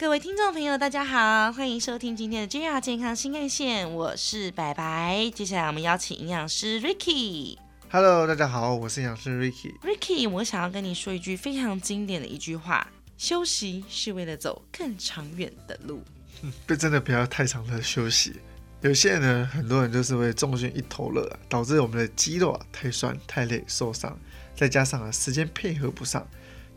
各位听众朋友，大家好，欢迎收听今天的 JR 健康新干线，我是白白。接下来我们邀请营养师 Ricky。Hello，大家好，我是营养师 Ricky。Ricky，我想要跟你说一句非常经典的一句话：休息是为了走更长远的路。不真的不要太长的休息。有些人呢，很多人就是会重训一头热、啊，导致我们的肌肉啊太酸、太累、受伤，再加上啊时间配合不上，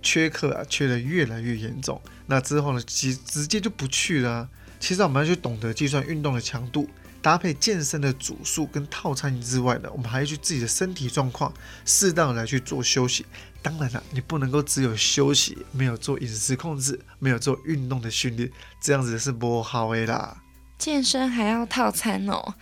缺课啊缺的越来越严重。那之后呢，直直接就不去了啊、其实我们要去懂得计算运动的强度，搭配健身的组数跟套餐之外呢，我们还要去自己的身体状况，适当的来去做休息。当然了，你不能够只有休息，没有做饮食控制，没有做运动的训练，这样子是不好的啦。健身还要套餐哦，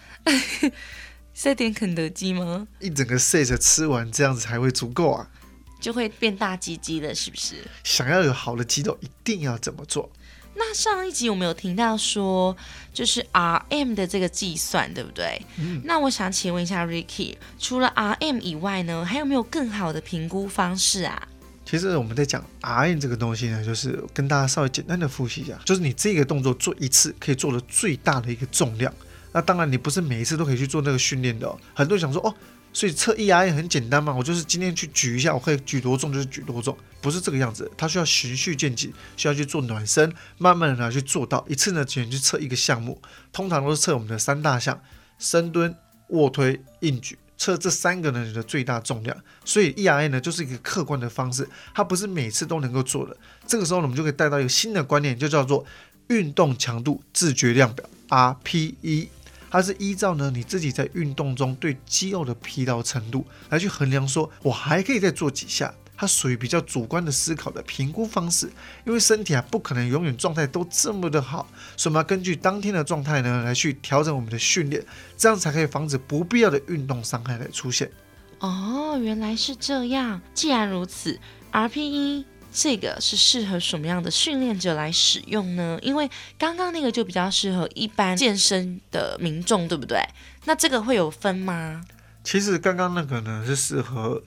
在点肯德基吗？一整个 set 吃完，这样子才会足够啊！就会变大鸡鸡了，是不是？想要有好的肌肉，一定要怎么做？那上一集我们有听到说，就是 RM 的这个计算，对不对？嗯那我想请问一下 Ricky，除了 RM 以外呢，还有没有更好的评估方式啊？其实我们在讲 RM 这个东西呢，就是跟大家稍微简单的复习一下，就是你这个动作做一次可以做的最大的一个重量。那当然，你不是每一次都可以去做那个训练的哦。很多人想说，哦，所以测 ERA 很简单嘛，我就是今天去举一下，我可以举多重就是举多重，不是这个样子。它需要循序渐进，需要去做暖身，慢慢的呢去做到一次呢，只能去测一个项目，通常都是测我们的三大项：深蹲、卧推、硬举。测这三个呢你的最大重量，所以 ERA 呢就是一个客观的方式，它不是每次都能够做的。这个时候呢，我们就可以带到一个新的观念，就叫做运动强度自觉量表 RPE。它是依照呢你自己在运动中对肌肉的疲劳程度来去衡量，说我还可以再做几下。它属于比较主观的思考的评估方式，因为身体啊不可能永远状态都这么的好，所以我们要根据当天的状态呢来去调整我们的训练，这样才可以防止不必要的运动伤害来出现。哦，原来是这样。既然如此，RPE 这个是适合什么样的训练者来使用呢？因为刚刚那个就比较适合一般健身的民众，对不对？那这个会有分吗？其实刚刚那个呢是适合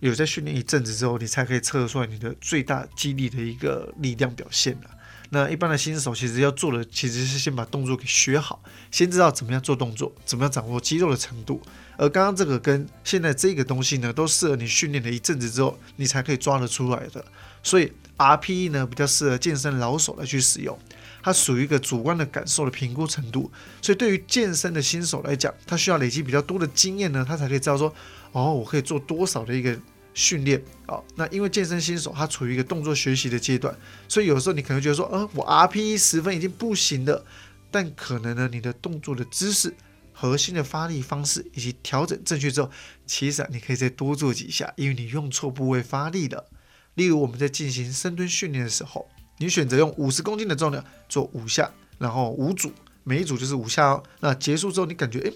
有在训练一阵子之后，你才可以测出来你的最大肌力的一个力量表现的。那一般的新手其实要做的其实是先把动作给学好，先知道怎么样做动作，怎么样掌握肌肉的程度。而刚刚这个跟现在这个东西呢，都适合你训练了一阵子之后，你才可以抓得出来的。所以 RPE 呢比较适合健身老手来去使用，它属于一个主观的感受的评估程度。所以对于健身的新手来讲，他需要累积比较多的经验呢，他才可以知道说，哦，我可以做多少的一个训练啊、那因为健身新手他处于一个动作学习的阶段，所以有时候你可能觉得说，嗯，我 RPE 十分已经不行了，但可能呢，你的动作的姿势、核心的发力方式以及调整正确之后，其实啊，你可以再多做几下，因为你用错部位发力了。例如我们在进行深蹲训练的时候，你选择用五十公斤的重量做五下，然后五组，每一组就是五下哦。那结束之后，你感觉诶，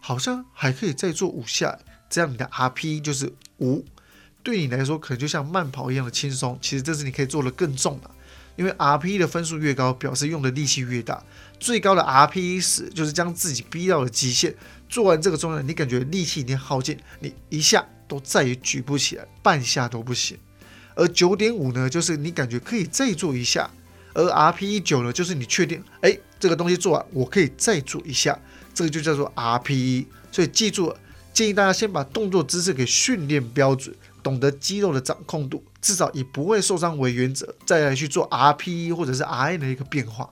好像还可以再做五下，这样你的 RPE 就是五，对你来说可能就像慢跑一样的轻松。其实这是你可以做的更重的，因为 RPE 的分数越高，表示用的力气越大。最高的 RPE 十就是将自己逼到了极限，做完这个重量，你感觉力气已经耗尽，你一下都再也举不起来，半下都不行。而九点五呢，就是你感觉可以再做一下，而 RPE 九呢，就是你确定，哎，这个东西做完，我可以再做一下，这个就叫做 RPE。所以记住了，建议大家先把动作姿势给训练标准，懂得肌肉的掌控度，至少以不会受伤为原则，再来去做 RPE 或者是 RM 的一个变化。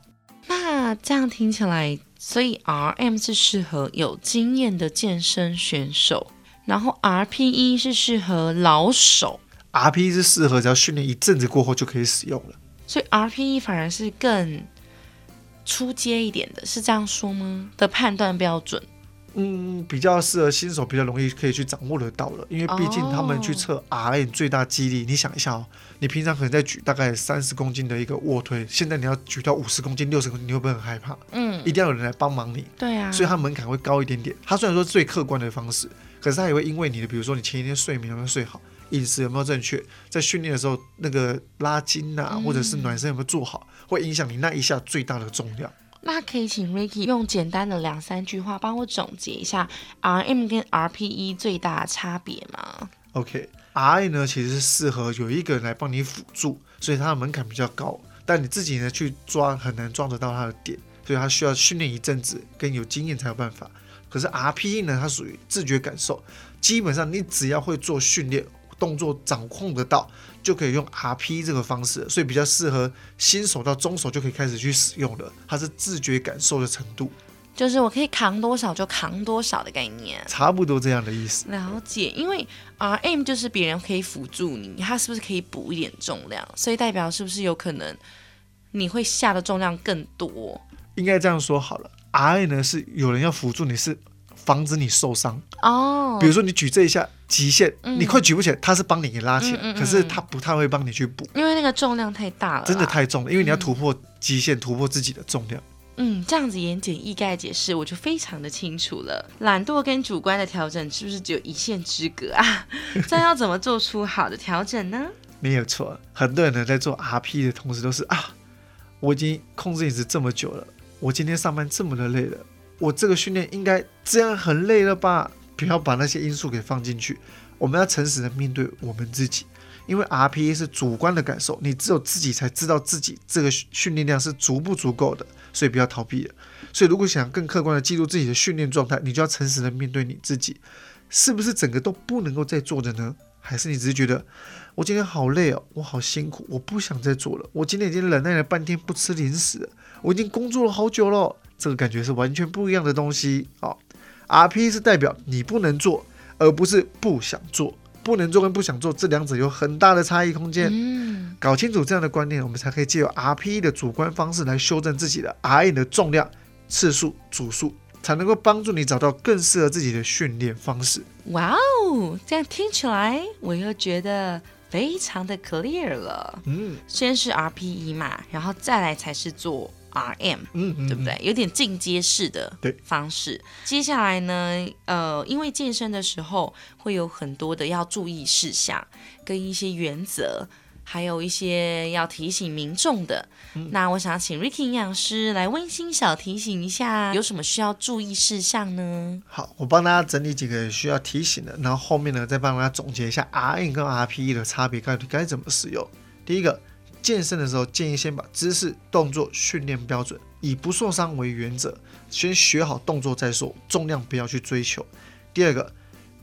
那这样听起来，所以 RM 是适合有经验的健身选手，然后 RPE 是适合老手。RPE 是适合只要训练一阵子过后就可以使用了。所以 RPE 反而是更出阶一点的，是这样说吗？的判断标准。嗯，比较适合新手，比较容易可以去掌握得到了，因为毕竟他们去测 RM 最大肌力，你想一下哦，你平常可能在举大概三十公斤的一个卧推，现在你要举到五十公斤、六十公斤，你会不会很害怕？嗯，一定要有人来帮忙你，对啊，所以它门槛会高一点点。它虽然说最客观的方式，可是它也会因为你的，比如说你前一天睡眠有没有睡好，饮食有没有正确，在训练的时候那个拉筋呐、嗯或者是暖身有没有做好，会影响你那一下最大的重量。那可以请 Ricky 用简单的两三句话帮我总结一下 RM 跟 RPE 最大的差别吗？OK，RI 呢其实是适合有一个人来帮你辅助，所以它的门槛比较高。但你自己呢去抓很难抓得到它的点，所以它需要训练一阵子，跟有经验才有办法。可是 RPE 呢，它属于自觉感受，基本上你只要会做训练，动作掌控得到，就可以用 RPE 这个方式，所以比较适合新手到中手就可以开始去使用的。它是自觉感受的程度，就是我可以扛多少就扛多少的概念。差不多这样的意思。了解，因为 RM 就是别人可以辅助你，他是不是可以补一点重量？所以代表是不是有可能你会下的重量更多？应该这样说好了，RA 呢是有人要辅助你，是防止你受伤。哦，比如说你举这一下极限，嗯你快举不起来，他是帮你给拉起来，嗯嗯嗯可是他不太会帮你去补，因为那个重量太大了，真的。太重了，因为你要突破极限，突破自己的重量。嗯，这样子言简意赅解释，我就非常的清楚了。懒惰跟主观的调整是不是只有一线之隔啊？这样要怎么做出好的调整呢？没有错，很多人呢在做 RP 的同时都是啊，我已经控制饮食这么久了，我今天上班这么的累了，我这个训练应该这样很累了吧？不要把那些因素给放进去，我们要诚实的面对我们自己，因为 RPA 是主观的感受，你只有自己才知道自己这个训训练量是足不足够的，所以不要逃避了。所以如果想更客观的记录自己的训练状态，你就要诚实的面对你自己，是不是整个都不能够再做的呢？还是你只是觉得我今天好累哦，我好辛苦，我不想再做了。我今天已经忍耐了半天不吃零食，我已经工作了好久了，这个感觉是完全不一样的东西啊、RP 是代表你不能做，而不是不想做。不能做跟不想做这两者有很大的差异空间。嗯，搞清楚这样的观念，我们才可以借由 RPE 的主观方式来修正自己的 RN 的重量、次数、组数，才能够帮助你找到更适合自己的训练方式。哇哦，这样听起来我又觉得非常的 clear 了。嗯先是 RPE 嘛，然后再来才是做 RM。嗯嗯，对不对？有点进阶式的对方式。接下来呢，呃，因为健身的时候会有很多的要注意事项跟一些原则，还有一些要提醒民众的。嗯那我想请 Ricky 营养师来温馨小提醒一下，有什么需要注意事项呢？好，我帮大家整理几个需要提醒的，然后后面呢再帮大家总结一下 RN 跟 RPE 的差别，到底该怎么使用。第一个，健身的时候建议先把姿势、动作训练标准，以不受伤为原则，先学好动作再说，重量不要去追求。第二个，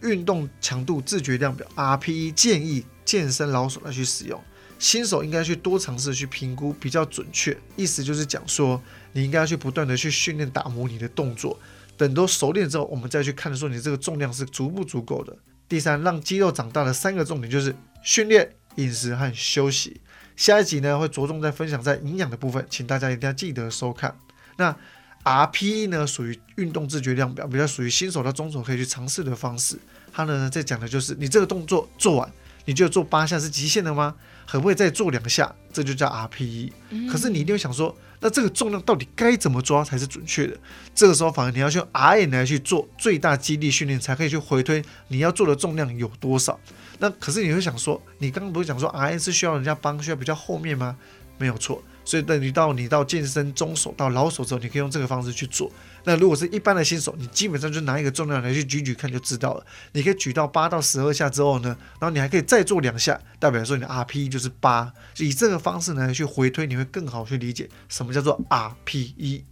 运动强度自觉量表 RPE 建议健身老手来去使用，新手应该去多尝试去评估比较准确。意思就是讲说，你应该要去不断的去训练打磨你的动作，等都熟练之后，我们再去看说你这个重量是足不足够的。第三，让肌肉长大的三个重点就是训练、饮食和休息。下一集呢会着重在分享在营养的部分，请大家一定要记得收看。那 RPE 呢属于运动自觉量表，比较属于新手到中手可以去尝试的方式。它呢在讲的就是你这个动作做完，你觉得做八下是极限的吗？可不可以再做两下？这就叫 RPE。可是你一定会想说，那这个重量到底该怎么抓才是准确的？这个时候反而你要用 RN 来去做最大肌力训练，才可以去回推你要做的重量有多少。那可是你会想说，你刚刚不是讲说 RN 是需要人家帮，需要比较后面吗？没有错。所以等你到你到健身中手到老手之后，你可以用这个方式去做。那如果是一般的新手，你基本上就拿一个重量来去举举看就知道了。你可以举到八到十二下之后呢，然后你还可以再做两下，代表说你的 RPE 就是八。以这个方式呢去回推，你会更好去理解什么叫做 RPE。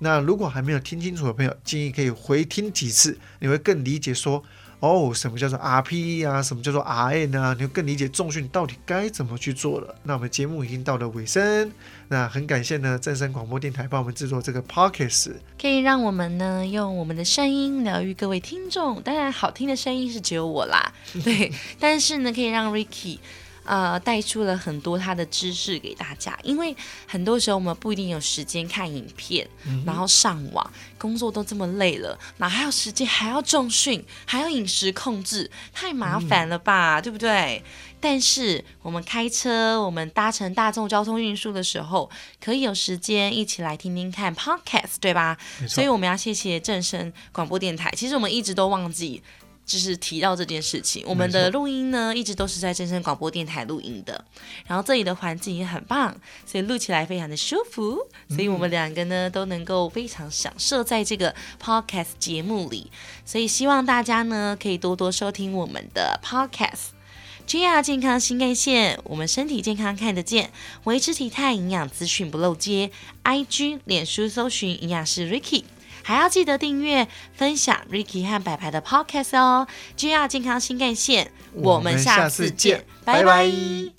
那如果还没有听清楚的朋友，建议可以回听几次，你会更理解说，哦，什么叫做 RPE 啊，什么叫做 RN 啊，你就更理解重训到底该怎么去做了。那我们节目已经到了尾声，那很感谢呢正声广播电台帮我们制作这个 Pockets，。可以让我们呢用我们的声音疗愈各位听众。当然，好听的声音是只有我啦，对。但是呢，可以让 Ricky 呃带出了很多他的知识给大家，因为很多时候我们不一定有时间看影片，然后上网，工作都这么累了，哪还有时间还要重训，还要饮食控制，太麻烦了吧，对不对？但是我们开车，我们搭乘大众交通运输的时候，可以有时间一起来听听看 podcast，对吧？所以我们要谢谢正声广播电台。其实我们一直都忘记。就是提到这件事情，我们的录音呢，一直都是在真声广播电台录音的，然后这里的环境也很棒，所以录起来非常的舒服，所以我们两个呢都能够非常享受在这个 podcast 节目里，所以希望大家呢可以多多收听我们的 podcast。JR 健康新干线，我们身体健康看得见，维持体态营养资讯不漏接。IG、脸书搜寻营养师 Ricky，还要记得订阅、分享 Ricky 和白白的 Podcast 哦。G R 健康新干线，我们下次见，拜拜。